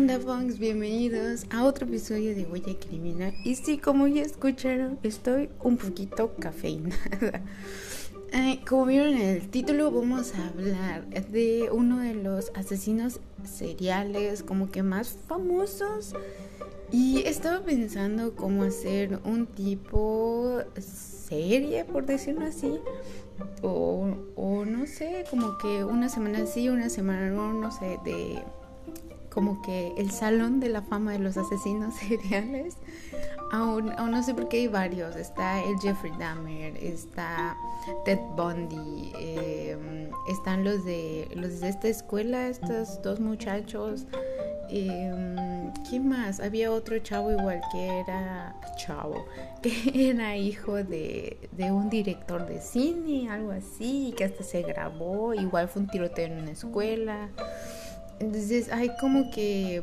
onda, Funks? Bienvenidos a otro episodio de Huella Criminal. Y sí, como ya escucharon, estoy un poquito cafeinada. como vieron en el título, vamos a hablar de uno de los asesinos seriales como que más famosos. Y estaba pensando cómo hacer un tipo serie, por decirlo así. O, o no sé, como que una semana sí, una semana no, no sé, de como que el salón de la fama de los asesinos seriales. Aún, aún, no sé por qué hay varios. Está el Jeffrey Dahmer, está Ted Bundy, em, están los de los de esta escuela, estos dos muchachos. Eh, ¿Quién más? Había otro chavo igual que era chavo, que era hijo de, de un director de cine, algo así, que hasta se grabó. Igual fue un tiroteo en una escuela. Entonces hay como que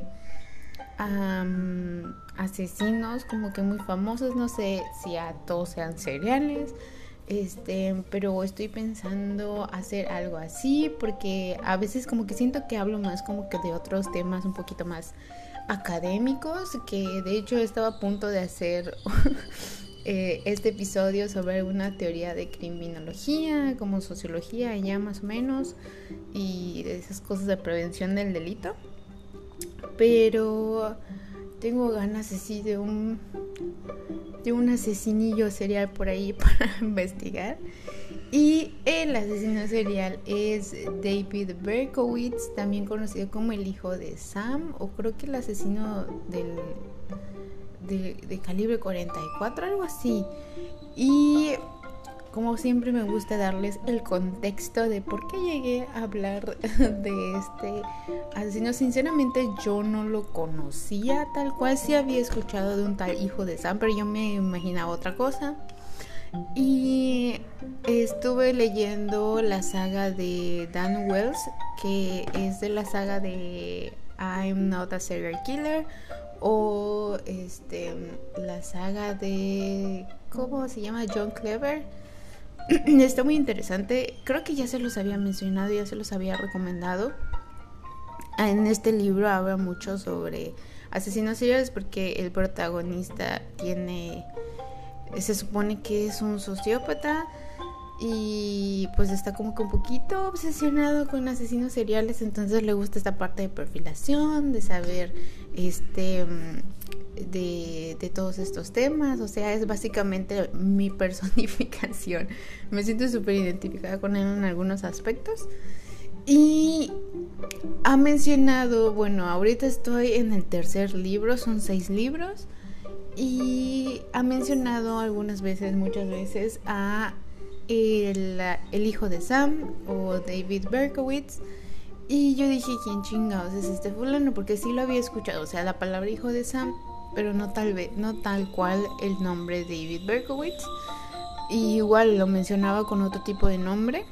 asesinos como que muy famosos, no sé si a todos sean seriales, este, pero estoy pensando hacer algo así porque a veces como que siento que hablo más como que de otros temas un poquito más académicos, que de hecho estaba a punto de hacer eh, este episodio sobre una teoría de criminología, como sociología ya más o menos, y esas cosas de prevención del delito. Pero tengo ganas así de un de un asesinillo serial por ahí para investigar. Y el asesino serial es David Berkowitz, también conocido como el hijo de Sam, o creo que el asesino del de, calibre 44, algo así. Y como siempre me gusta darles el contexto de por qué llegué a hablar de este asesino. Sinceramente yo no lo conocía tal cual, sí había escuchado de un tal hijo de Sam, pero yo me imaginaba otra cosa. Y estuve leyendo la saga de Dan Wells, que es de la saga de I'm Not a Serial Killer o este la saga de ¿cómo se llama? John Clever. Está muy interesante. Creo que ya se los había mencionado, ya se los había recomendado. En este libro habla mucho sobre asesinos seriales porque el protagonista tiene se supone que es un sociópata y pues está como que un poquito obsesionado con asesinos seriales, entonces le gusta esta parte de perfilación, de saber este de, de todos estos temas, o sea, es básicamente mi personificación. Me siento súper identificada con él en algunos aspectos. Y ha mencionado, bueno, ahorita estoy en el tercer libro, son seis libros, y ha mencionado algunas veces, muchas veces, a el, hijo de Sam o David Berkowitz. Y yo dije, ¿quién chingados es este fulano? Porque sí lo había escuchado, o sea, la palabra hijo de Sam, pero no tal vez, no tal cual el nombre David Berkowitz. Y igual lo mencionaba con otro tipo de nombre.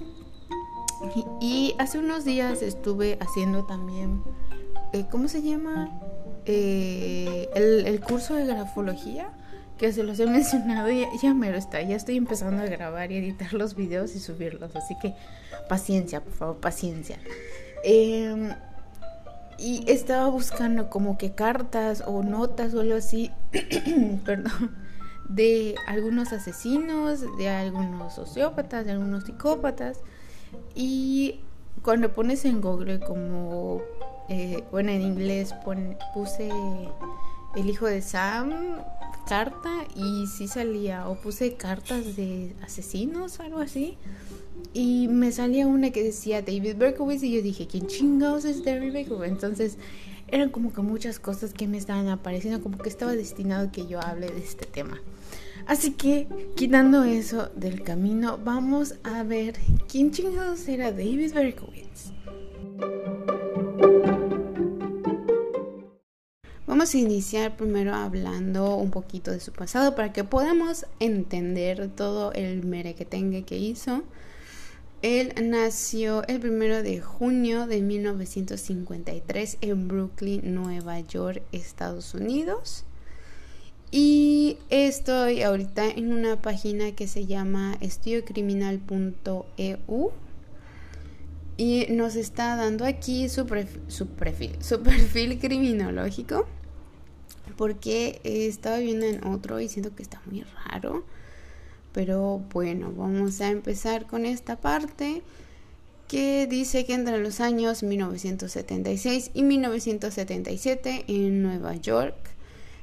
Y, hace unos días estuve haciendo también, eh, ¿cómo se llama? Eh, el, el curso de grafología que se los he mencionado y ya mero está, ya estoy empezando a grabar y editar los videos y subirlos, así que paciencia, por favor, paciencia. Em, y estaba buscando como que cartas o notas o algo así, perdón, de algunos asesinos, de algunos sociópatas, de algunos psicópatas. Y cuando pones en Google como, eh, bueno, en inglés puse el hijo de Sam, carta y sí salía, o puse cartas de asesinos, algo así. Y me salía una que decía David Berkowitz y yo dije, ¿quién chingados es David Berkowitz? Entonces eran como que muchas cosas que me estaban apareciendo, como que estaba destinado que yo hable de este tema. Así que, quitando eso del camino, vamos a ver quién chingados era David Berkowitz. Vamos a iniciar primero hablando un poquito de su pasado para que podamos entender todo el merequetengue que hizo. Él nació el primero de junio de 1953 en Brooklyn, Nueva York, Estados Unidos. Y estoy ahorita en una página que se llama estudiocriminal.eu Y nos está dando aquí su, su, su perfil criminológico. Porque estaba viendo en otro y siento que está muy raro. Pero bueno, vamos a empezar con esta parte que dice que entre los años 1976 y 1977 en Nueva York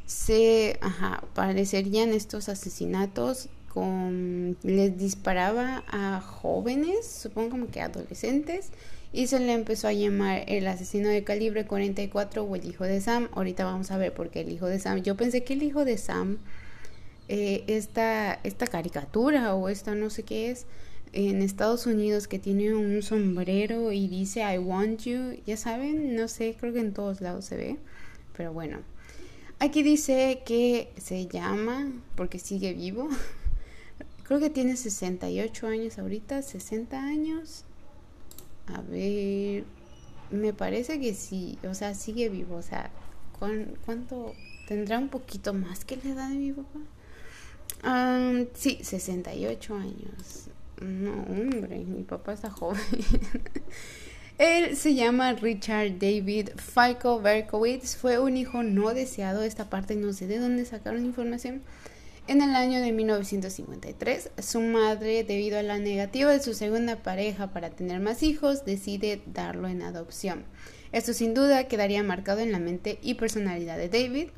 se ajá, parecerían estos asesinatos con les disparaba a jóvenes, supongo como que adolescentes y se le empezó a llamar el asesino de calibre 44 o el hijo de Sam. Ahorita vamos a ver por qué el hijo de Sam. Yo pensé que el hijo de Sam eh, esta, esta caricatura o esta no sé qué es en Estados Unidos que tiene un sombrero y dice I want you, ya saben, no sé, creo que en todos lados se ve, pero bueno. Aquí dice que se llama, porque sigue vivo, creo que tiene 68 años ahorita, 60 años. A ver, me parece que sí, o sea, sigue vivo, o sea, ¿cuánto tendrá un poquito más que la edad de mi papá? Um, sí, 68 años. No, hombre, mi papá está joven. Él se llama Richard David Falco Berkowitz. Fue un hijo no deseado. Esta parte no sé de dónde sacaron información. En el año de 1953, su madre, debido a la negativa de su segunda pareja para tener más hijos, decide darlo en adopción. Esto sin duda quedaría marcado en la mente y personalidad de David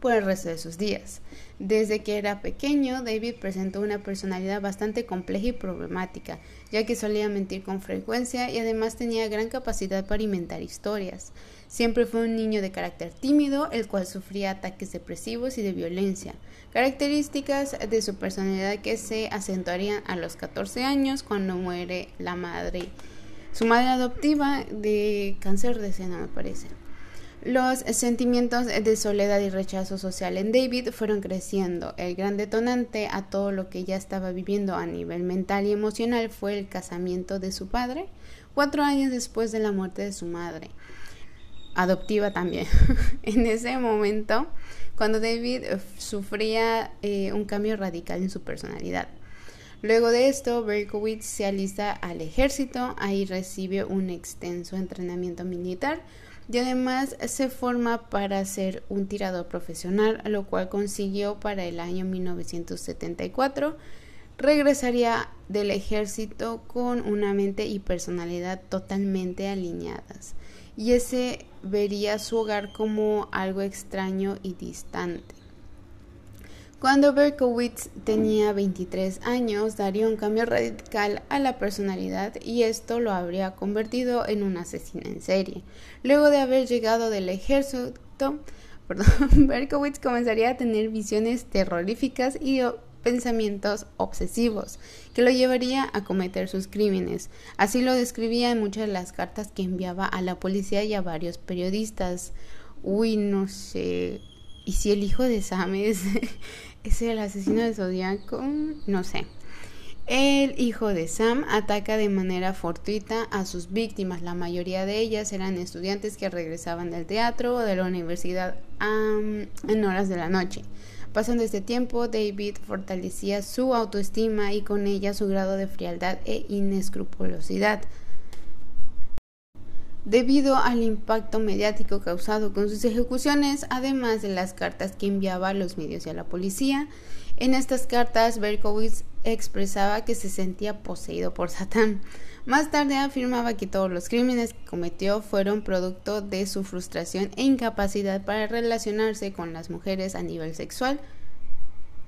por el resto de sus días. Desde que era pequeño, David presentó una personalidad bastante compleja y problemática, ya que solía mentir con frecuencia y además tenía gran capacidad para inventar historias. Siempre fue un niño de carácter tímido, el cual sufría ataques depresivos y de violencia, características de su personalidad que se acentuarían a los 14 años cuando muere la madre, su madre adoptiva de cáncer de seno, me parece. Los sentimientos de soledad y rechazo social en David fueron creciendo. El gran detonante a todo lo que ya estaba viviendo a nivel mental y emocional fue el casamiento de su padre, cuatro años después de la muerte de su madre, adoptiva también. en ese momento, cuando David sufría eh, un cambio radical en su personalidad. Luego de esto, Berkowitz se alista al ejército, ahí recibe un extenso entrenamiento militar, y además se forma para ser un tirador profesional, lo cual consiguió para el año 1974. Regresaría del ejército con una mente y personalidad totalmente alineadas, y ese vería su hogar como algo extraño y distante. Cuando Berkowitz tenía 23 años, daría un cambio radical a la personalidad y esto lo habría convertido en un asesino en serie. Luego de haber llegado del ejército, Berkowitz comenzaría a tener visiones terroríficas y pensamientos obsesivos que lo llevaría a cometer sus crímenes. Así lo describía en muchas de las cartas que enviaba a la policía y a varios periodistas. Uy, no sé. ¿Y si el hijo de Sam es ¿Es el asesino de Zodíaco? No sé. El hijo de Sam ataca de manera fortuita a sus víctimas. La mayoría de ellas eran estudiantes que regresaban del teatro o de la universidad en horas de la noche. Pasando este tiempo, David fortalecía su autoestima y con ella su grado de frialdad e inescrupulosidad. Debido al impacto mediático causado con sus ejecuciones, además de las cartas que enviaba a los medios y a la policía, en estas cartas Berkowitz expresaba que se sentía poseído por Satán. Más tarde afirmaba que todos los crímenes que cometió fueron producto de su frustración e incapacidad para relacionarse con las mujeres a nivel sexual,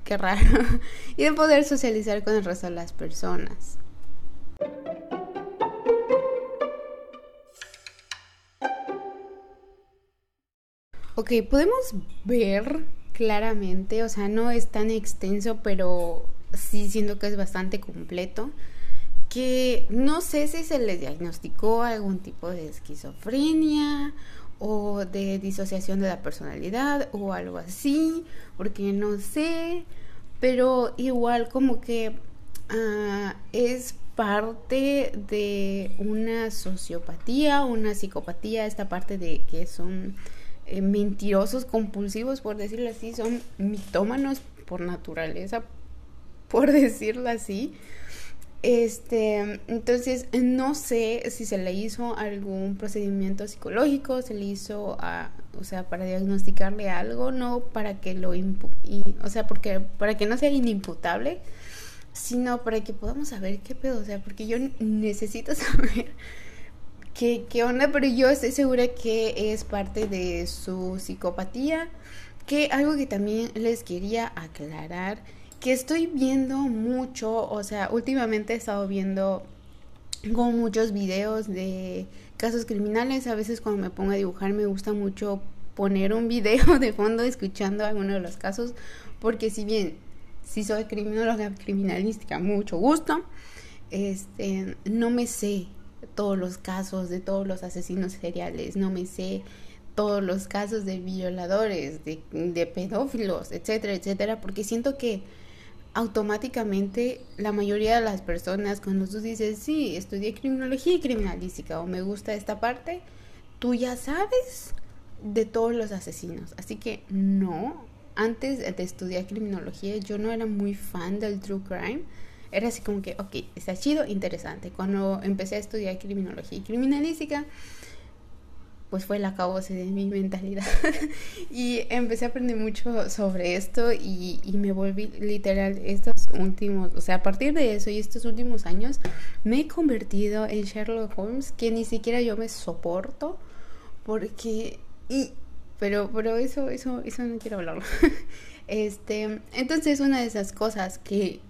qué raro, y de poder socializar con el resto de las personas. Ok, podemos ver claramente, o sea, no es tan extenso, pero sí siento que es bastante completo, que no sé si se le diagnosticó algún tipo de esquizofrenia o de disociación de la personalidad o algo así, porque no sé, pero igual como que ah, es parte de una sociopatía, una psicopatía, esta parte de que son eh, mentirosos compulsivos, por decirlo así, son mitómanos por naturaleza, por decirlo así. Este, entonces no sé si se le hizo algún procedimiento psicológico, se le hizo a, o sea, para diagnosticarle algo, no para que lo o sea, porque para que no sea inimputable, sino para que podamos saber qué pedo, o sea, porque yo necesito saber qué onda, pero yo estoy segura que es parte de su psicopatía, que algo que también les quería aclarar que estoy viendo mucho, o sea, últimamente he estado viendo como muchos videos de casos criminales, a veces cuando me pongo a dibujar me gusta mucho poner un video de fondo escuchando alguno de los casos, porque si bien si soy criminóloga criminalística, mucho gusto, este, no me sé todos los casos de todos los asesinos seriales, no me sé todos los casos de violadores, de, de pedófilos, etcétera, etcétera, porque siento que automáticamente la mayoría de las personas cuando tú dices, sí, estudié criminología y criminalística o me gusta esta parte, tú ya sabes de todos los asesinos. Así que no, antes de estudiar criminología yo no era muy fan del true crime. Era así como que, ok, está chido, interesante. Cuando empecé a estudiar criminología y criminalística, pues fue el acabose de mi mentalidad. y empecé a aprender mucho sobre esto y, me volví literal estos últimos, o sea, a partir de eso y estos últimos años, me he convertido en Sherlock Holmes, que ni siquiera yo me soporto, porque... Y, pero, pero eso, eso, eso no quiero hablarlo. este, entonces una de esas cosas que,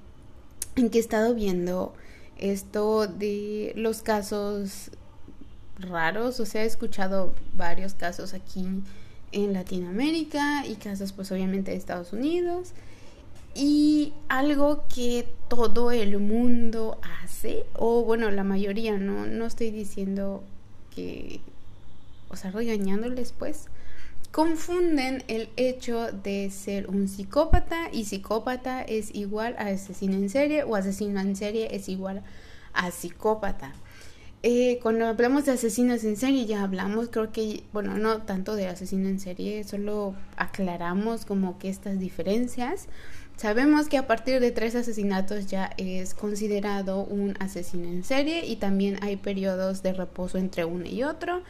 en que he estado viendo esto de los casos raros, o sea, he escuchado varios casos aquí en Latinoamérica y casos pues obviamente de Estados Unidos. Y algo que todo el mundo hace, o bueno, la mayoría, no, no estoy diciendo que, o sea, regañándoles pues, confunden el hecho de ser un psicópata y psicópata es igual a asesino en serie o asesino en serie es igual a psicópata. Eh, cuando hablamos de asesinos en serie ya hablamos, creo que, bueno, no tanto de asesino en serie, solo aclaramos como que estas diferencias. Sabemos que a partir de tres asesinatos ya es considerado un asesino en serie y también hay periodos de reposo entre uno y otro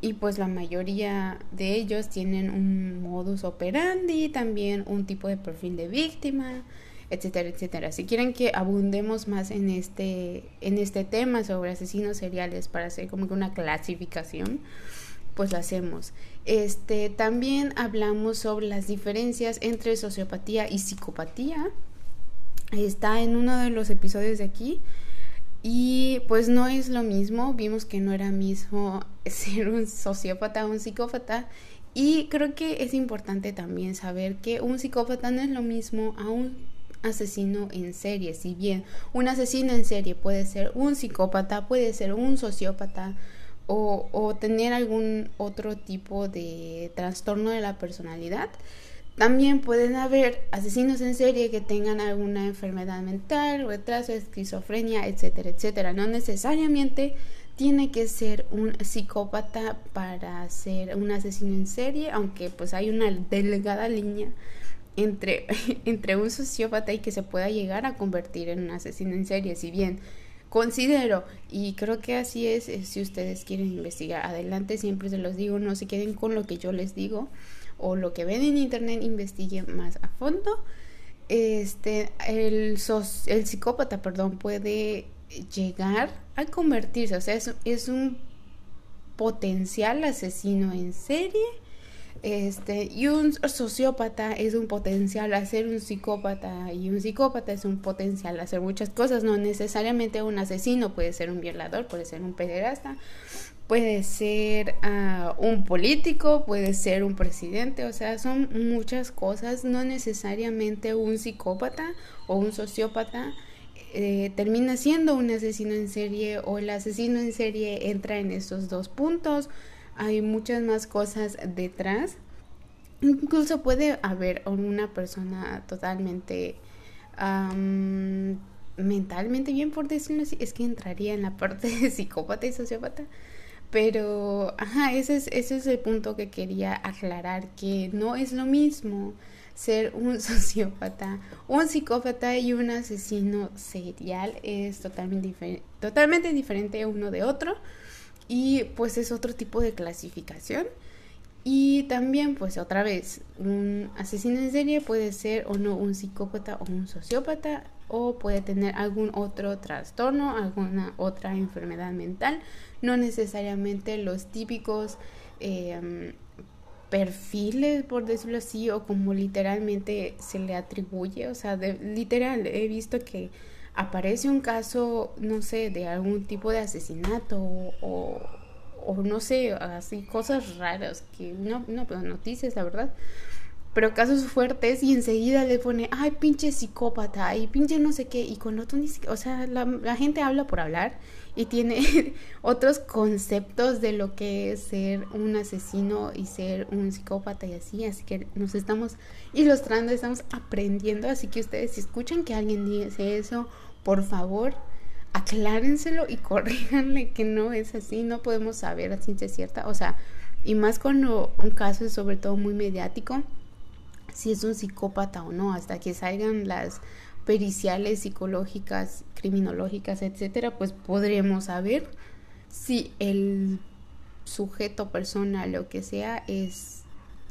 y pues la mayoría de ellos tienen un modus operandi, también un tipo de perfil de víctima, etcétera, etcétera. Si quieren que abundemos más en este, en este tema sobre asesinos seriales para hacer como que una clasificación, pues lo hacemos. Este, también hablamos sobre las diferencias entre sociopatía y psicopatía. Está en uno de los episodios de aquí. Y pues no es lo mismo, vimos que no era mismo ser un sociópata o un psicópata. Y creo que es importante también saber que un psicópata no es lo mismo a un asesino en serie. Si bien un asesino en serie puede ser un psicópata, puede ser un sociópata o, o tener algún otro tipo de trastorno de la personalidad, también pueden haber asesinos en serie que tengan alguna enfermedad mental, retraso, esquizofrenia, etcétera, etcétera. No necesariamente tiene que ser un psicópata para ser un asesino en serie, aunque pues hay una delgada línea entre, entre un sociópata y que se pueda llegar a convertir en un asesino en serie, si bien considero y creo que así es, si ustedes quieren investigar adelante siempre se los digo no se queden con lo que yo les digo o lo que ven en internet investiguen más a fondo. Este el, el psicópata perdón puede llegar a convertirse o sea es, es un potencial asesino en serie este, y un sociópata es un potencial a ser un psicópata y un psicópata es un potencial hacer muchas cosas, no necesariamente un asesino, puede ser un violador, puede ser un pederasta, puede ser uh, un político, puede ser un presidente, o sea, son muchas cosas, no necesariamente un psicópata o un sociópata eh, termina siendo un asesino en serie o el asesino en serie entra en estos dos puntos hay muchas más cosas detrás. Incluso puede haber una persona totalmente mentalmente bien, por decirlo así. Es que entraría en la parte de psicópata y sociópata. Pero, ajá, ese es, ese es el punto que quería aclarar, que no es lo mismo ser un sociópata, un psicópata y un asesino serial es totalmente, totalmente diferente uno de otro y pues es otro tipo de clasificación. Y también, pues otra vez, un asesino en serie puede ser o no un psicópata o un sociópata o puede tener algún otro trastorno, alguna otra enfermedad mental, no necesariamente los típicos em, perfiles, por decirlo así, o como literalmente se le atribuye, o sea, de, literal, he visto que aparece un caso, no sé, de algún tipo de asesinato o, no sé, así cosas raras que no, no, pero noticias, la verdad. Pero casos fuertes y enseguida le pone, ay, pinche psicópata, y pinche no sé qué, y con otro ni siquiera, o sea, la, la gente habla por hablar y tiene otros conceptos de lo que es ser un asesino y ser un psicópata y así, así que nos estamos ilustrando, estamos aprendiendo, así que ustedes si escuchan que alguien dice eso, por favor, aclárenselo y corríjanle que no es así, no podemos saber a ciencia cierta, o sea, y más cuando un caso es sobre todo muy mediático, si es un psicópata o no, hasta que salgan las periciales psicológicas, criminológicas, etcétera, pues podremos saber si el sujeto, persona, lo que sea, es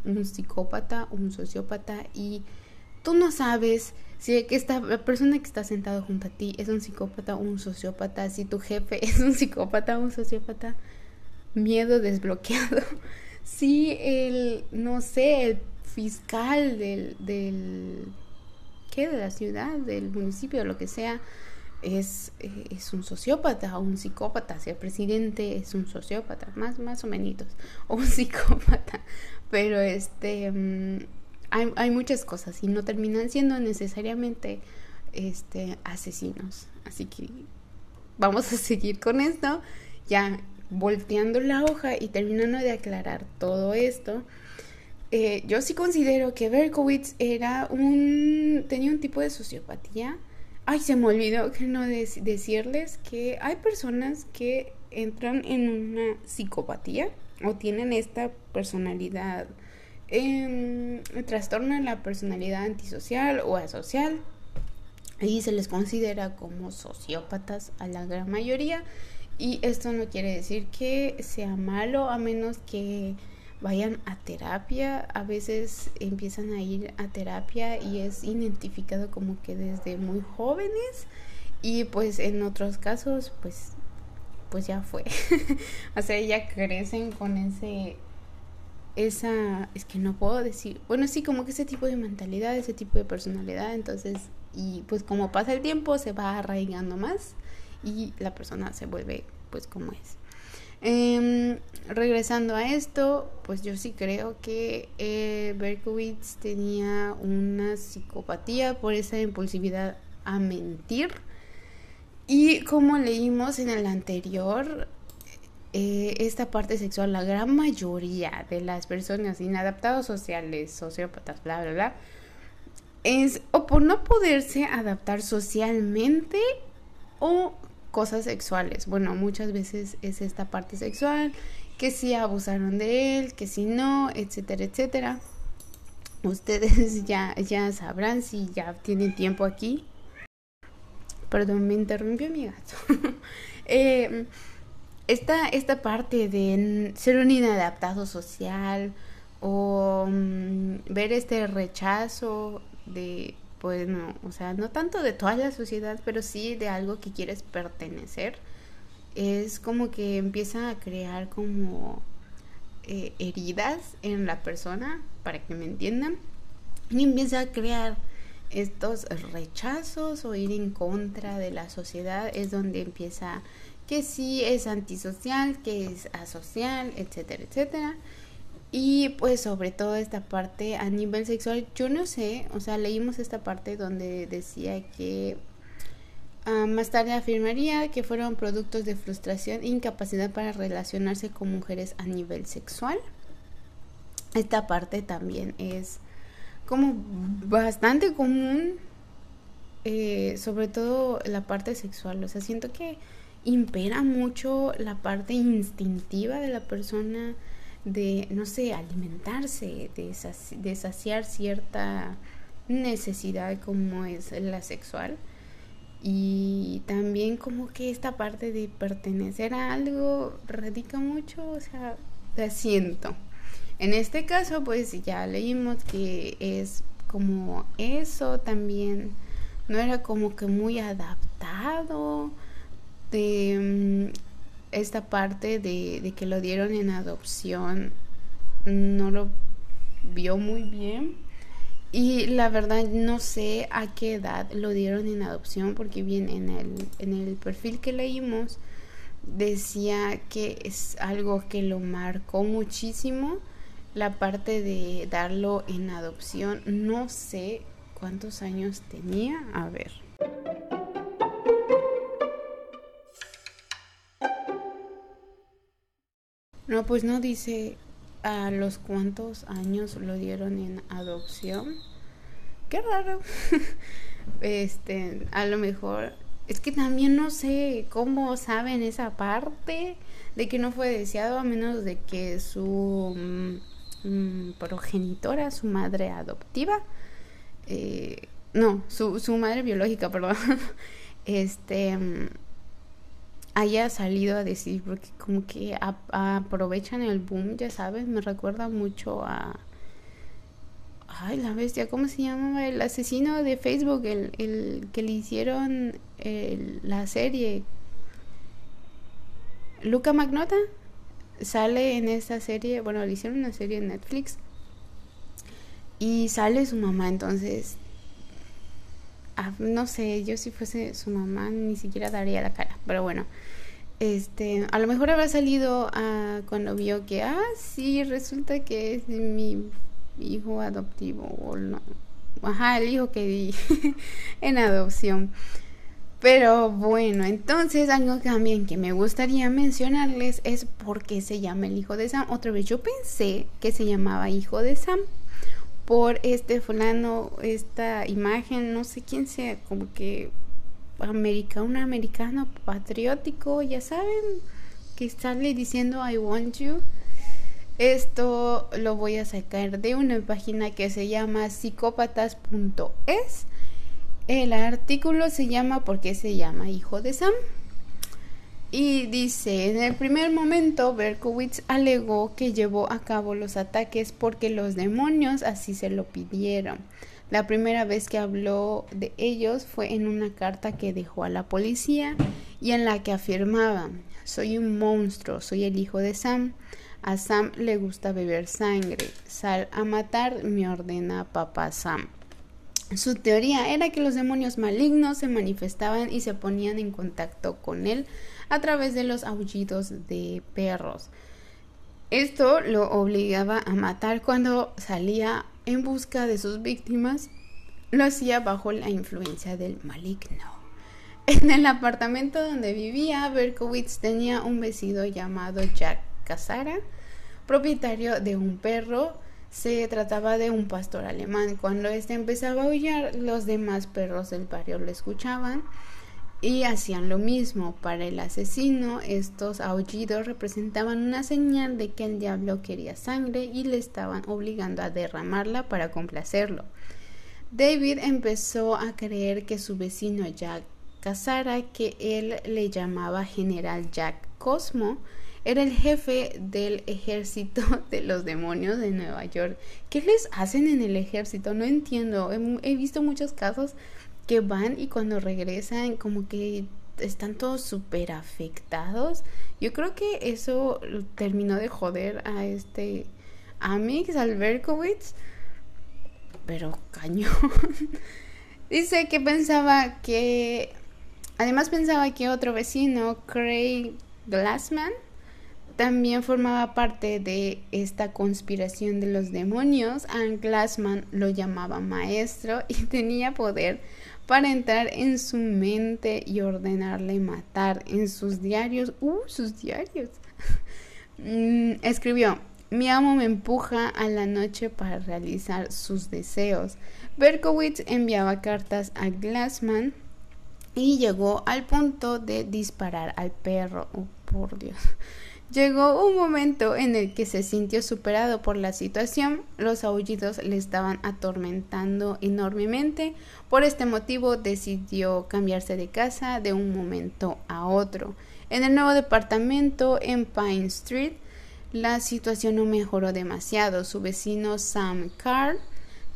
un psicópata, un sociópata y tú no sabes si esta, la persona que está sentada junto a ti es un psicópata o un sociópata, si tu jefe es un psicópata un sociópata, miedo desbloqueado. Si el, no sé, el fiscal del, del ¿qué? de la ciudad, del municipio, lo que sea, es, eh, es un sociópata o un psicópata, si el presidente es un sociópata, más, más o menos, o un psicópata, pero este mm, hay, hay, muchas cosas y no terminan siendo necesariamente este, asesinos. Así que vamos a seguir con esto, ya volteando la hoja y terminando de aclarar todo esto. Eh, yo sí considero que Berkowitz era un tenía un tipo de sociopatía. Ay, se me olvidó que no decirles que hay personas que entran en una psicopatía o tienen esta personalidad eh, trastorno la personalidad antisocial o asocial y se les considera como sociópatas a la gran mayoría. Y esto no quiere decir que sea malo a menos que vayan a terapia a veces empiezan a ir a terapia y es identificado como que desde muy jóvenes y pues en otros casos pues pues ya fue o sea ya crecen con ese esa, es que no puedo decir, bueno, sí, como que ese tipo de mentalidad, ese tipo de personalidad, entonces, y pues como pasa el tiempo, se va arraigando más y la persona se vuelve pues como es. Em, regresando a esto, pues yo sí creo que eh, Berkowitz tenía una psicopatía por esa impulsividad a mentir. Y como leímos en el anterior, eh, esta parte sexual, la gran mayoría de las personas inadaptados sociales, sociópatas, bla, bla, bla, es o por no poderse adaptar socialmente o cosas sexuales. Bueno, muchas veces es esta parte sexual, que si abusaron de él, que si no, etcétera, etcétera. Ustedes ya, ya sabrán si ya tienen tiempo aquí. Perdón, me interrumpió mi gato. eh, esta, esta parte de ser un inadaptado social o mm, ver este rechazo de, pues no, o sea, no tanto de toda la sociedad, pero sí de algo que quieres pertenecer, es como que empieza a crear como eh, heridas en la persona, para que me entiendan, y empieza a crear estos rechazos o ir en contra de la sociedad, es donde empieza que sí es antisocial, que es asocial, etcétera, etcétera. Y pues sobre todo esta parte a nivel sexual, yo no sé, o sea, leímos esta parte donde decía que ah, más tarde afirmaría que fueron productos de frustración e incapacidad para relacionarse con mujeres a nivel sexual. Esta parte también es como bastante común, eh, sobre todo la parte sexual, o sea, siento que impera mucho la parte instintiva de la persona de, no sé, alimentarse, de, saciar cierta necesidad como es la sexual. Y también como que esta parte de pertenecer a algo radica mucho, o sea, te siento. En este caso, pues ya leímos que es como eso también, no era como que muy adaptado de mm, esta parte de, que lo dieron en adopción, no lo vio muy bien. Y la verdad no sé a qué edad lo dieron en adopción, porque bien en el, en el perfil que leímos decía que es algo que lo marcó muchísimo la parte de darlo en adopción. No sé cuántos años tenía. A ver. No, pues no dice a los cuántos años lo dieron en adopción. Qué raro. este, a lo mejor es que también no sé cómo saben esa parte de que no fue deseado a menos de que su mm, mm, progenitora, su madre adoptiva, eh, no, su, su madre biológica, perdón, este mm, haya salido a decir, porque como que aprovechan el boom, ya sabes, me recuerda mucho a... Ay, la bestia, ¿cómo se llama? El asesino de Facebook, el, el que le hicieron la serie. Luca Magnota sale en esta serie, bueno, le hicieron una serie en Netflix. Y sale su mamá, entonces Ah, no sé, yo si fuese su mamá ni siquiera daría la cara, pero bueno, este, a lo mejor habrá salido a, cuando vio que, ah, sí, resulta que es mi hijo adoptivo o no, ajá, el hijo que di en adopción. Pero bueno, entonces algo también que me gustaría mencionarles es por qué se llama el hijo de Sam. Otra vez, yo pensé que se llamaba hijo de Sam por este fulano, esta imagen, no sé quién sea, como que americano, un americano patriótico, ya saben, que sale diciendo I want you. Esto lo voy a sacar de una página que se llama psicópatas.es. El artículo se llama ¿Por qué se llama Hijo de Sam? Y dice, en el primer momento Berkowitz alegó que llevó a cabo los ataques porque los demonios así se lo pidieron. La primera vez que habló de ellos fue en una carta que dejó a la policía y en la que afirmaba, soy un monstruo, soy el hijo de Sam. A Sam le gusta beber sangre. Sal a matar, me ordena papá Sam. Su teoría era que los demonios malignos se manifestaban y se ponían en contacto con él a través de los aullidos de perros. Esto lo obligaba a matar cuando salía en busca de sus víctimas. Lo hacía bajo la influencia del maligno. En el apartamento donde vivía, Berkowitz tenía un vecino llamado Jack Casara, propietario de un perro. Se trataba de un pastor alemán. Cuando éste empezaba a aullar, los demás perros del barrio lo escuchaban y hacían lo mismo. Para el asesino, estos aullidos representaban una señal de que el diablo quería sangre y le estaban obligando a derramarla para complacerlo. David empezó a creer que su vecino Jack Casara, que él le llamaba General Jack Cosmo, era el jefe del ejército de los demonios de Nueva York. ¿Qué les hacen en el ejército? No entiendo. He, he visto muchos casos que van y cuando regresan como que están todos súper afectados. Yo creo que eso terminó de joder a este Amix Alberkowitz. Pero cañón. Dice que pensaba que... Además pensaba que otro vecino, Craig Glassman, también formaba parte de esta conspiración de los demonios. A Glassman lo llamaba maestro y tenía poder para entrar en su mente y ordenarle matar en sus diarios. ¡Uh, sus diarios! Mm, escribió, mi amo me empuja a la noche para realizar sus deseos. Berkowitz enviaba cartas a Glassman y llegó al punto de disparar al perro. por Dios. Llegó un momento en el que se sintió superado por la situación, los aullidos le estaban atormentando enormemente, por este motivo decidió cambiarse de casa de un momento a otro. En el nuevo departamento en Pine Street, la situación no mejoró demasiado. Su vecino Sam Carr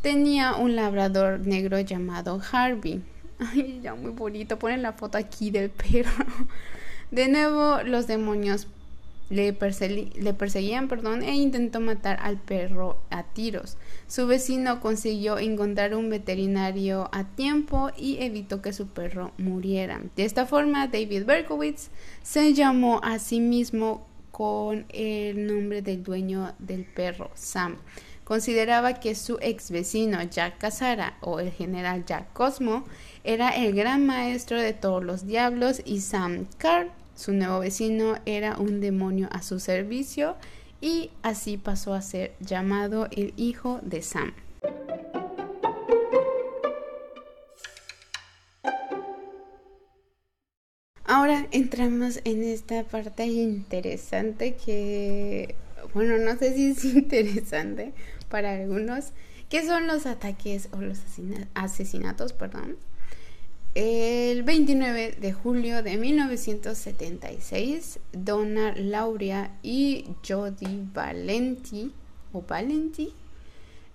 tenía un labrador negro llamado Harvey. Ay, ya muy bonito. Ponen la foto aquí del perro. De nuevo, los demonios le, perseguían perdón, e intentó matar al perro a tiros. Su vecino consiguió encontrar un veterinario a tiempo y evitó que su perro muriera. De esta forma, David Berkowitz se llamó a sí mismo con el nombre del dueño del perro, Sam. Consideraba que su ex vecino Jack Casara o el general Jack Cosmo era el gran maestro de todos los diablos y Sam Carr su nuevo vecino era un demonio a su servicio y así pasó a ser llamado el hijo de Sam. Ahora entramos en esta parte interesante que, bueno, no sé si es interesante para algunos, que son los ataques o los asesinatos, perdón, el 29 de julio de 1976, Donna Lauria y Jody Valenti o Valenti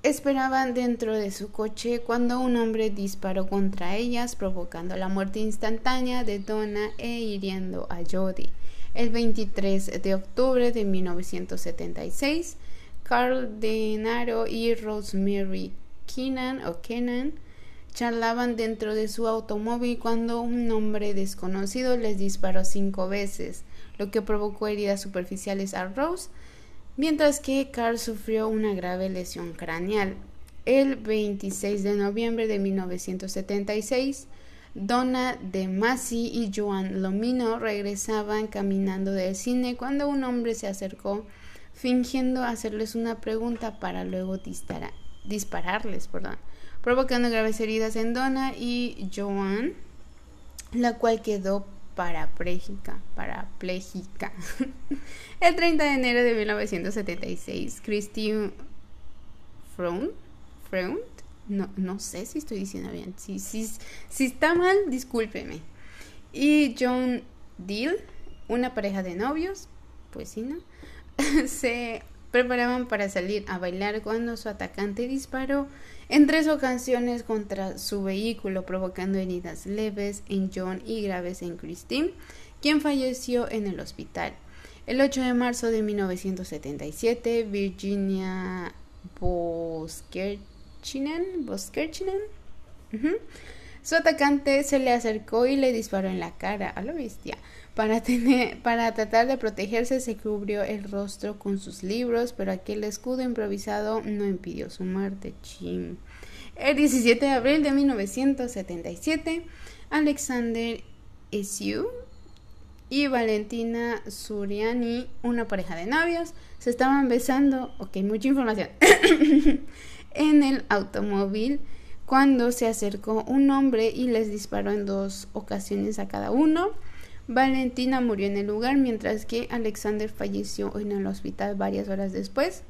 esperaban dentro de su coche cuando un hombre disparó contra ellas, provocando la muerte instantánea de Donna e hiriendo a Jody. El 23 de octubre de 1976, Carl Denaro y Rosemary Keenan o Kenan charlaban dentro de su automóvil cuando un hombre desconocido les disparó cinco veces, lo que provocó heridas superficiales a Rose, mientras que Carl sufrió una grave lesión craneal. El 26 de noviembre de 1976, Donna de Masi y Joan Lomino regresaban caminando del cine cuando un hombre se acercó fingiendo hacerles una pregunta para luego dispararles. Perdón provocando graves heridas en Donna y Joan, la cual quedó parapléjica, parapléjica. El 30 de enero de 1976, Christine Front, no, no sé si estoy diciendo bien, si, si, si está mal, discúlpeme. Y John Deal, una pareja de novios, pues sí, ¿no? Se preparaban para salir a bailar cuando su atacante disparó en tres ocasiones contra su vehículo, provocando heridas leves en John y graves en Christine, quien falleció en el hospital. El 8 de marzo de 1977, Virginia Boskerchinen, Boskerchinen su atacante se le acercó y le disparó en la cara a la bestia. Para, tener, para tratar de protegerse se cubrió el rostro con sus libros, pero aquel escudo improvisado no impidió su muerte. El 17 de abril de 1977, Alexander Esiu y Valentina Suriani, una pareja de novios, se estaban besando, ok, mucha información, en el automóvil cuando se acercó un hombre y les disparó en dos ocasiones a cada uno. Valentina murió en el lugar mientras que Alexander falleció en el hospital varias horas después.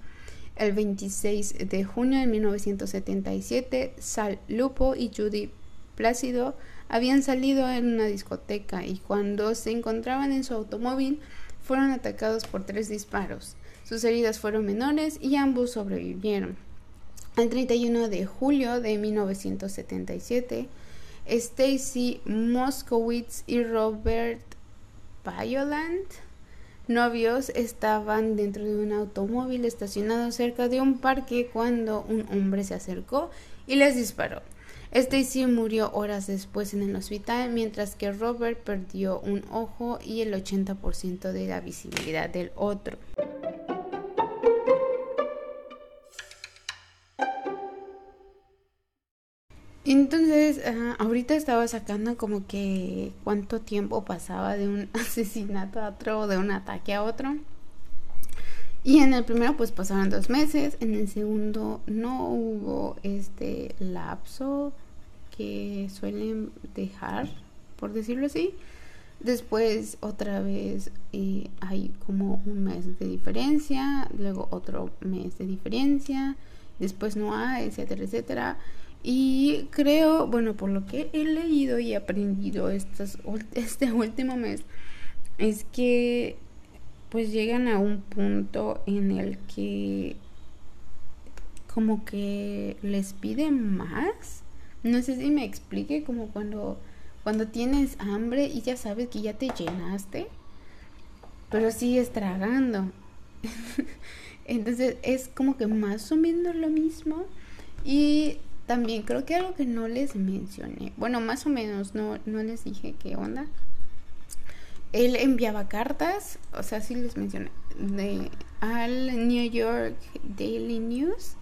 El 26 de junio de 1977, Sal Lupo y Judy Plácido habían salido en una discoteca y cuando se encontraban en su automóvil fueron atacados por tres disparos. Sus heridas fueron menores y ambos sobrevivieron. El 31 de julio de 1977, Stacy Moskowitz y Robert Violant, novios, estaban dentro de un automóvil estacionado cerca de un parque cuando un hombre se acercó y les disparó. Stacy murió horas después en el hospital, mientras que Robert perdió un ojo y el 80% de la visibilidad del otro. Entonces, ahorita estaba sacando como que cuánto tiempo pasaba de un asesinato a otro, de un ataque a otro. Y en el primero pues pasaron dos meses, en el segundo no hubo este lapso que suelen dejar, por decirlo así. Después otra vez eh, hay como un mes de diferencia, luego otro mes de diferencia, después no hay, etcétera, etcétera. Y creo, bueno, por lo que he leído y aprendido este último mes, es que pues llegan a un punto en el que como que les piden más. No sé si me explique, como cuando, cuando tienes hambre y ya sabes que ya te llenaste, pero sigues tragando. Entonces es como que más o menos lo mismo. Y también creo que algo que no les mencioné, bueno, más o menos no, no les dije qué onda. Él enviaba cartas, o sea, sí les mencioné, de, al New York Daily News.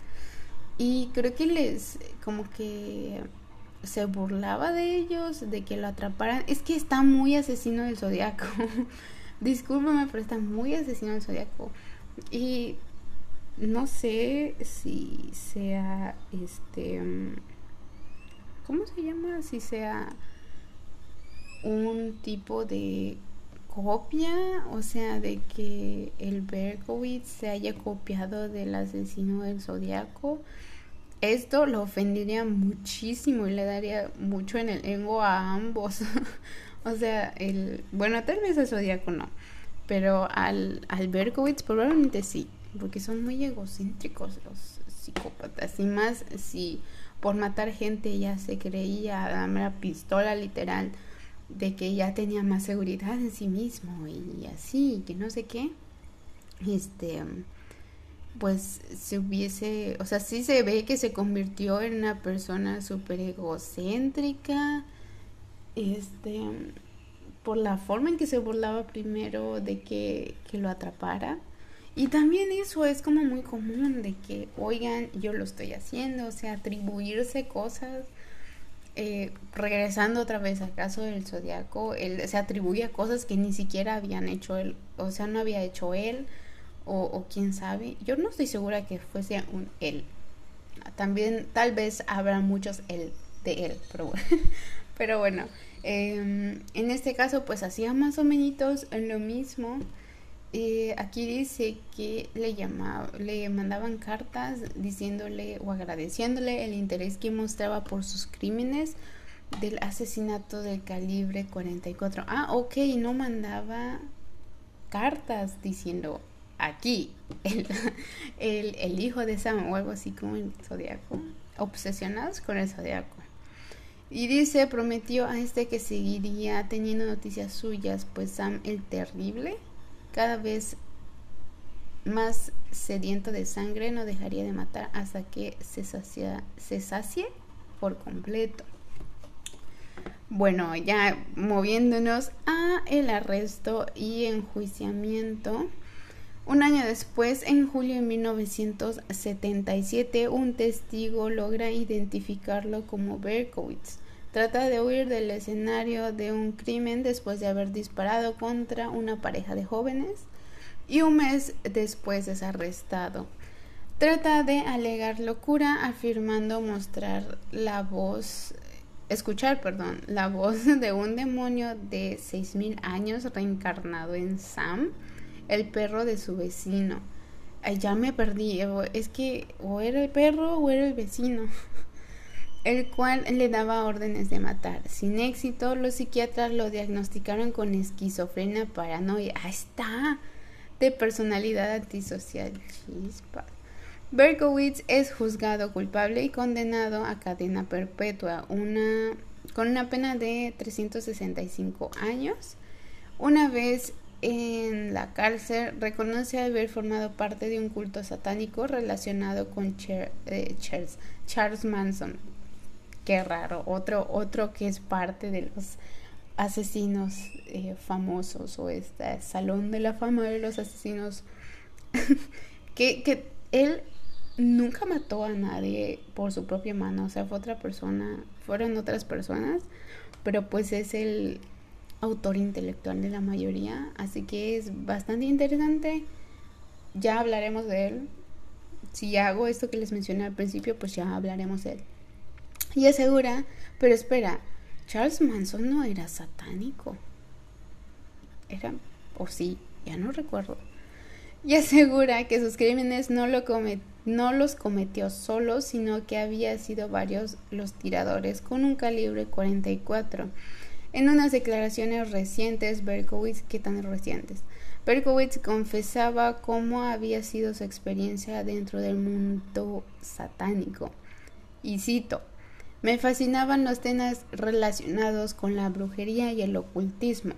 Y creo que les, como que se burlaba de ellos, de que lo atraparan. Es que está muy asesino del zodiaco. Discúlpame, pero está muy asesino del zodiaco. Y no sé si sea este ¿cómo se llama? si sea un tipo de copia, o sea, de que el Berkowitz se haya copiado del asesino del zodiaco. Esto lo ofendería muchísimo y le daría mucho en el ego a ambos. o sea, el bueno, tal vez el zodiaco no, pero al, al Berkowitz probablemente sí porque son muy egocéntricos los psicópatas. Y más si por matar gente ya se creía darme la pistola literal de que ya tenía más seguridad en sí mismo y así que no sé qué este pues se hubiese o sea sí se ve que se convirtió en una persona súper egocéntrica este por la forma en que se burlaba primero de que, que lo atrapara y también eso es como muy común de que, oigan, yo lo estoy haciendo, o sea, atribuirse cosas. Eh, regresando otra vez al caso del zodiaco, él se atribuye a cosas que ni siquiera habían hecho él, o sea, no había hecho él, o, quién sabe. Yo no estoy segura que fuese un él. También, tal vez habrá muchos él de él, pero bueno. pero bueno, em, en este caso, pues hacía más o menos lo mismo. Eh, aquí dice que le, llamaba, le mandaban cartas diciéndole o agradeciéndole el interés que mostraba por sus crímenes del asesinato del calibre 44. Ah, ok, no mandaba cartas diciendo aquí el, el, hijo de Sam o algo así como el zodiaco, obsesionados con el zodiaco. Y dice, prometió a este que seguiría teniendo noticias suyas, pues Sam el terrible cada vez más sediento de sangre, no dejaría de matar hasta que se, se sacie por completo. Bueno, ya moviéndonos a el arresto y enjuiciamiento. Un año después, en julio de 1977, un testigo logra identificarlo como Berkowitz. Trata de huir del escenario de un crimen después de haber disparado contra una pareja de jóvenes y un mes después es arrestado. Trata de alegar locura afirmando mostrar la voz escuchar, perdón, la voz de un demonio de 6000 años reencarnado en Sam, el perro de su vecino. ya me perdí, es que o era el perro o era el vecino el cual le daba órdenes de matar. Sin éxito, los psiquiatras lo diagnosticaron con esquizofrenia paranoia. Ahí está, de personalidad antisocial. Chispa. Berkowitz es juzgado culpable y condenado a cadena perpetua, una, con una pena de 365 años. Una vez en la cárcel, reconoce haber formado parte de un culto satánico relacionado con eh, Charles Manson, qué raro. Otro, otro que es parte de los asesinos eh, famosos o este salón de la fama de los asesinos. que, que él nunca mató a nadie por su propia mano, o sea, fue otra persona, fueron otras personas, pero pues es el autor intelectual de la mayoría, así que es bastante interesante. Ya hablaremos de él. Si hago esto que les mencioné al principio, pues ya hablaremos de él y asegura, pero espera, Charles Manson no era satánico. Era, o sí, ya no recuerdo. Y asegura que sus crímenes no, lo no los cometió solo, sino que había sido varios los tiradores con un calibre 44. En unas declaraciones recientes, Berkowitz, ¿qué tan recientes? Berkowitz confesaba cómo había sido su experiencia dentro del mundo satánico. Y cito, me fascinaban los temas relacionados con la brujería y el ocultismo.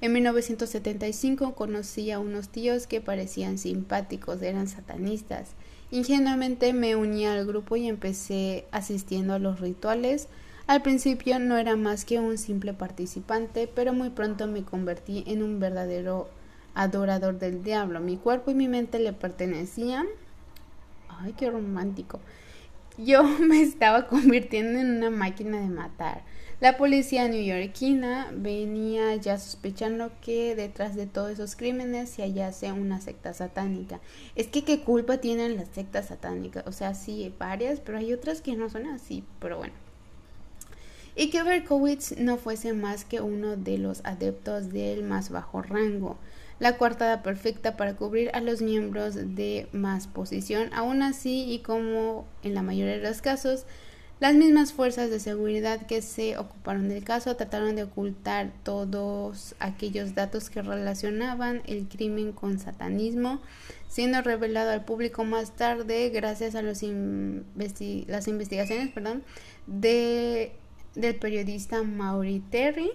En 1975 conocí a unos tíos que parecían simpáticos, eran satanistas. Ingenuamente me uní al grupo y empecé asistiendo a los rituales. Al principio no era más que un simple participante, pero muy pronto me convertí en un verdadero adorador del diablo. Mi cuerpo y mi mente le pertenecían. Ay, qué romántico. Yo me estaba convirtiendo en una máquina de matar. La policía neoyorquina venía ya sospechando que detrás de todos esos crímenes se hallase una secta satánica. Es que qué culpa tienen las sectas satánicas. O sea, sí, varias, pero hay otras que no son así. Pero bueno. Y que Berkowitz no fuese más que uno de los adeptos del más bajo rango la coartada perfecta para cubrir a los miembros de más posición. Aún así, y como en la mayoría de los casos, las mismas fuerzas de seguridad que se ocuparon del caso trataron de ocultar todos aquellos datos que relacionaban el crimen con satanismo, siendo revelado al público más tarde gracias a las investigaciones de, del periodista Maury Terry.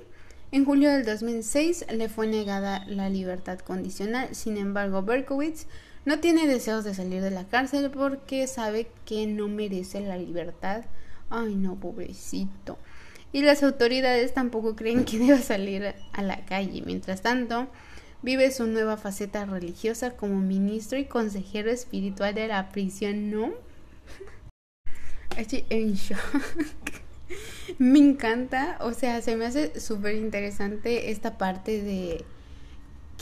En julio del 2006 le fue negada la libertad condicional, sin embargo Berkowitz no tiene deseos de salir de la cárcel porque sabe que no merece la libertad Ay, no, pobrecito. Y las autoridades tampoco creen que deba salir a la calle. Mientras tanto, vive su nueva faceta religiosa como ministro y consejero espiritual de la prisión, ¿no? Estoy en shock. me encanta, o sea, se me hace súper interesante esta parte de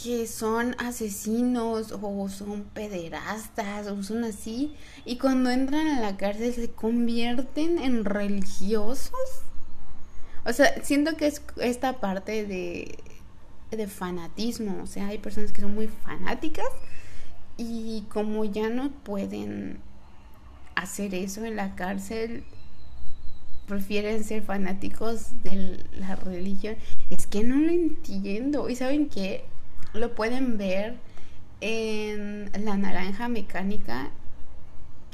que son asesinos o son pederastas o son así y cuando entran a la cárcel se convierten en religiosos. O sea, siento que es esta parte de, de fanatismo, o sea, hay personas que son muy fanáticas y como ya no pueden hacer eso en la cárcel, prefieren ser fanáticos de la religión. Es que no lo entiendo. ¿Y saben qué? Lo pueden ver en La Naranja Mecánica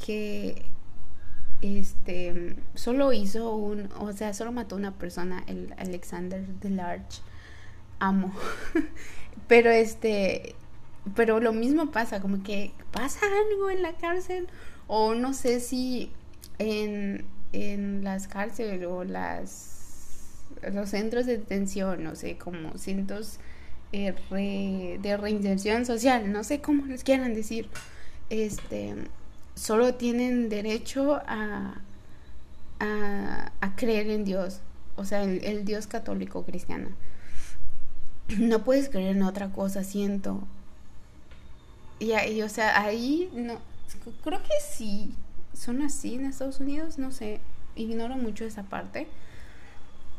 que este solo hizo un, o sea, solo mató una persona, el Alexander the Large. Amo. pero este pero lo mismo pasa, como que pasa algo en la cárcel o no sé si en, en las cárceles o las los centros de detención, no sé, como cientos eh, de reinserción social, no sé cómo les quieran decir, este, solo tienen derecho a, a, creer en Dios, o sea, el, Dios católico cristiano. No puedes creer en otra cosa, siento. Y, ahí, o sea, ahí no, creo que sí, son así en Estados Unidos, no sé, ignoro mucho esa parte.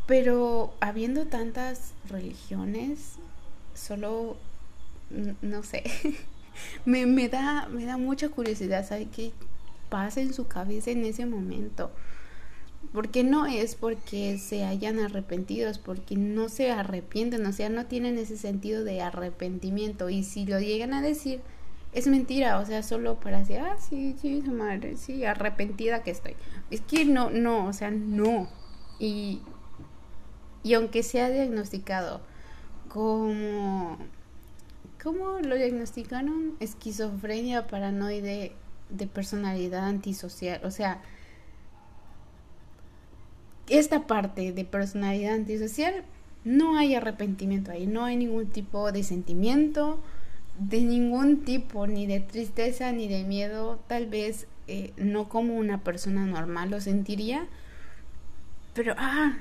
Pero habiendo tantas religiones, solo, no sé, me, me, da, me da mucha curiosidad saber qué pasa en su cabeza en ese momento. Porque no es porque se hayan arrepentido, es porque no se arrepienten, o sea, no tienen ese sentido de arrepentimiento. Y si lo llegan a decir, es mentira, o sea, solo para decir, ah, sí, sí, madre, sí, arrepentida que estoy. Es que no, no, o sea, no. Y, y aunque sea diagnosticado como... ¿Cómo lo diagnosticaron? Esquizofrenia paranoide de personalidad antisocial. O sea, esta parte de personalidad antisocial, no hay arrepentimiento ahí, no hay ningún tipo de sentimiento, de ningún tipo, ni de tristeza, ni de miedo, tal vez eh, no como una persona normal lo sentiría, pero, ah,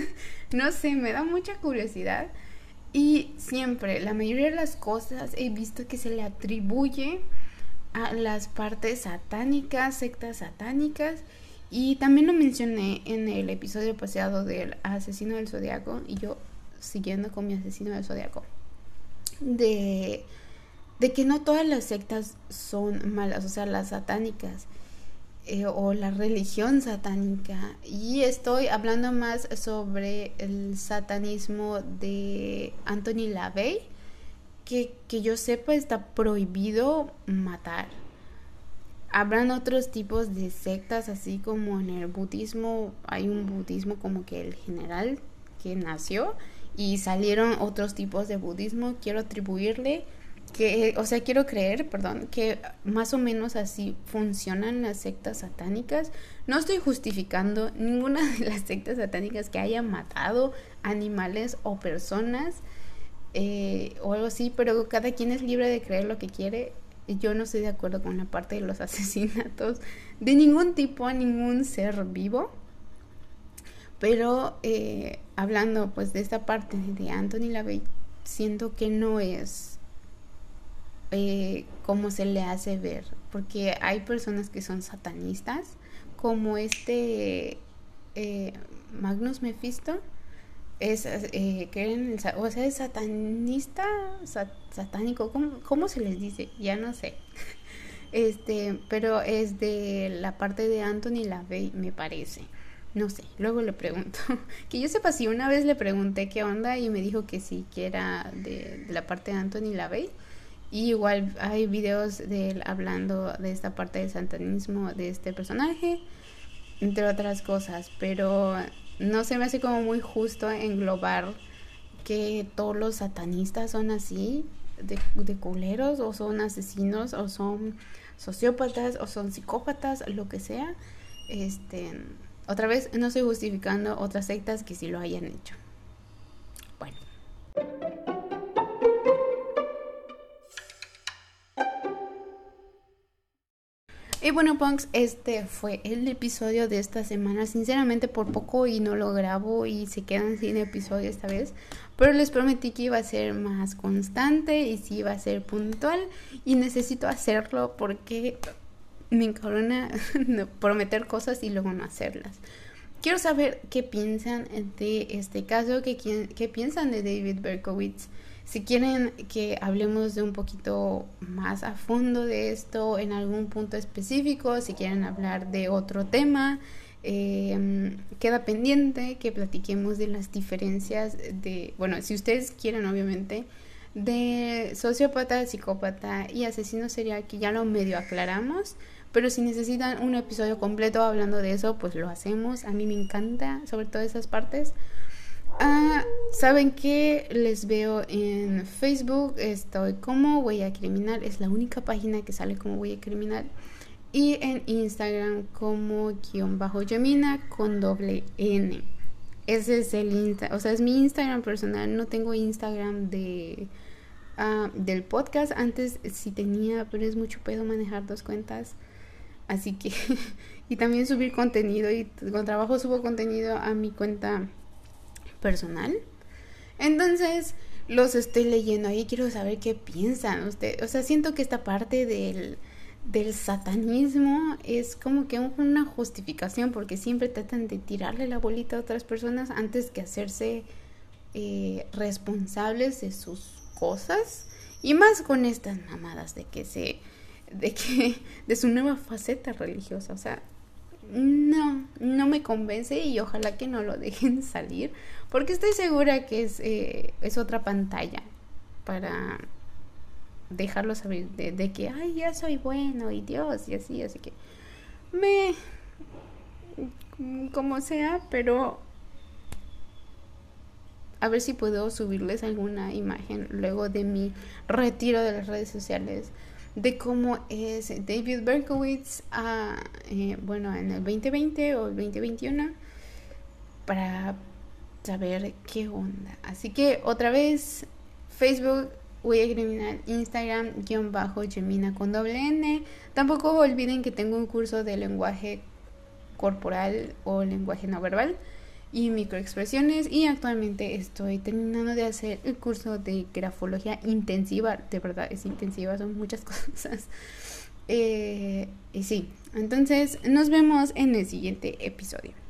no sé, me da mucha curiosidad y siempre, la mayoría de las cosas he visto que se le atribuye a las partes satánicas, sectas satánicas. Y también lo mencioné en el episodio pasado del asesino del zodiaco. Y yo siguiendo con mi asesino del zodiaco. de, de que no todas las sectas son malas, o sea, las satánicas. Eh, o la religión satánica. Y estoy hablando más sobre el satanismo de Anthony LaVey, que, que yo sepa está prohibido matar. Habrán otros tipos de sectas, así como en el budismo hay un budismo como que el general que nació y salieron otros tipos de budismo. Quiero atribuirle que, o sea, quiero creer, perdón, que más o menos así funcionan las sectas satánicas. No estoy justificando ninguna de las sectas satánicas que haya matado animales o personas eh, o algo así, pero cada quien es libre de creer lo que quiere. Yo no estoy de acuerdo con la parte de los asesinatos de ningún tipo a ningún ser vivo. Pero eh, hablando pues de esta parte de Anthony LaVey, siento que no es eh, cómo se le hace ver, porque hay personas que son satanistas, como este eh, Magnus Mephisto, es, eh, creen, o sea, es satanista, satánico, ¿cómo, se les dice? Ya no sé. Este, pero es de la parte de Anthony LaVey, me parece. No sé, luego le pregunto. que yo sepa si una vez le pregunté qué onda y me dijo que sí, que era de, de la parte de Anthony LaVey. Y igual hay videos de él hablando de esta parte del satanismo de este personaje, entre otras cosas, pero no se me hace como muy justo englobar que todos los satanistas son así, de, de culeros, o son asesinos, o son sociópatas, o son psicópatas, lo que sea. Este, otra vez, no estoy justificando otras sectas que sí lo hayan hecho. Bueno. Y bueno, punks, este fue el episodio de esta semana. Sinceramente, por poco y no lo grabo y se quedan sin episodio esta vez. Pero les prometí que iba a ser más constante y sí iba a ser puntual. Y necesito hacerlo porque me encabrona prometer cosas y luego no hacerlas. Quiero saber qué piensan de este caso, qué, qué piensan de David Berkowitz. Si quieren que hablemos de un poquito más a fondo de esto en algún punto específico, si quieren hablar de otro tema, eh, queda pendiente que platiquemos de las diferencias de, bueno, si ustedes quieren obviamente, de sociópata, psicópata y asesino serial, que ya lo medio aclaramos. Pero si necesitan un episodio completo hablando de eso, pues lo hacemos. A mí me encanta, sobre todo esas partes. Ah, ¿Saben qué? Les veo en Facebook, estoy como Huella Criminal, es la única página que sale como Huella Criminal. Y en Instagram como guion bajo Yamina con doble N. Ese es el Insta, o sea, es mi Instagram personal, no tengo Instagram de ah, del podcast. Antes sí tenía, pero es mucho pedo manejar dos cuentas. Así que, y también subir contenido y con trabajo subo contenido a mi cuenta personal. Entonces, los estoy leyendo ahí, quiero saber qué piensan ustedes. O sea, siento que esta parte del, del satanismo es como que una justificación porque siempre tratan de tirarle la bolita a otras personas antes que hacerse eh, responsables de sus cosas. Y más con estas mamadas de que se de que de su nueva faceta religiosa, o sea, no, no me convence y ojalá que no lo dejen salir, porque estoy segura que es, eh, es otra pantalla para dejarlo saber de, de, que, ay, ya soy bueno y Dios y así, así que me, como sea, pero a ver si puedo subirles alguna imagen luego de mi retiro de las redes sociales de cómo es David Berkowitz eh, bueno, en el 2020 o el 2021 para saber qué onda. Así que otra vez, Facebook, Huella Criminal, Instagram, guion bajo, Gemina con doble N. Tampoco olviden que tengo un curso de lenguaje corporal o lenguaje no verbal y microexpresiones y actualmente estoy terminando de hacer el curso de grafología intensiva, de verdad es intensiva, son muchas cosas. Eh, y sí, entonces nos vemos en el siguiente episodio.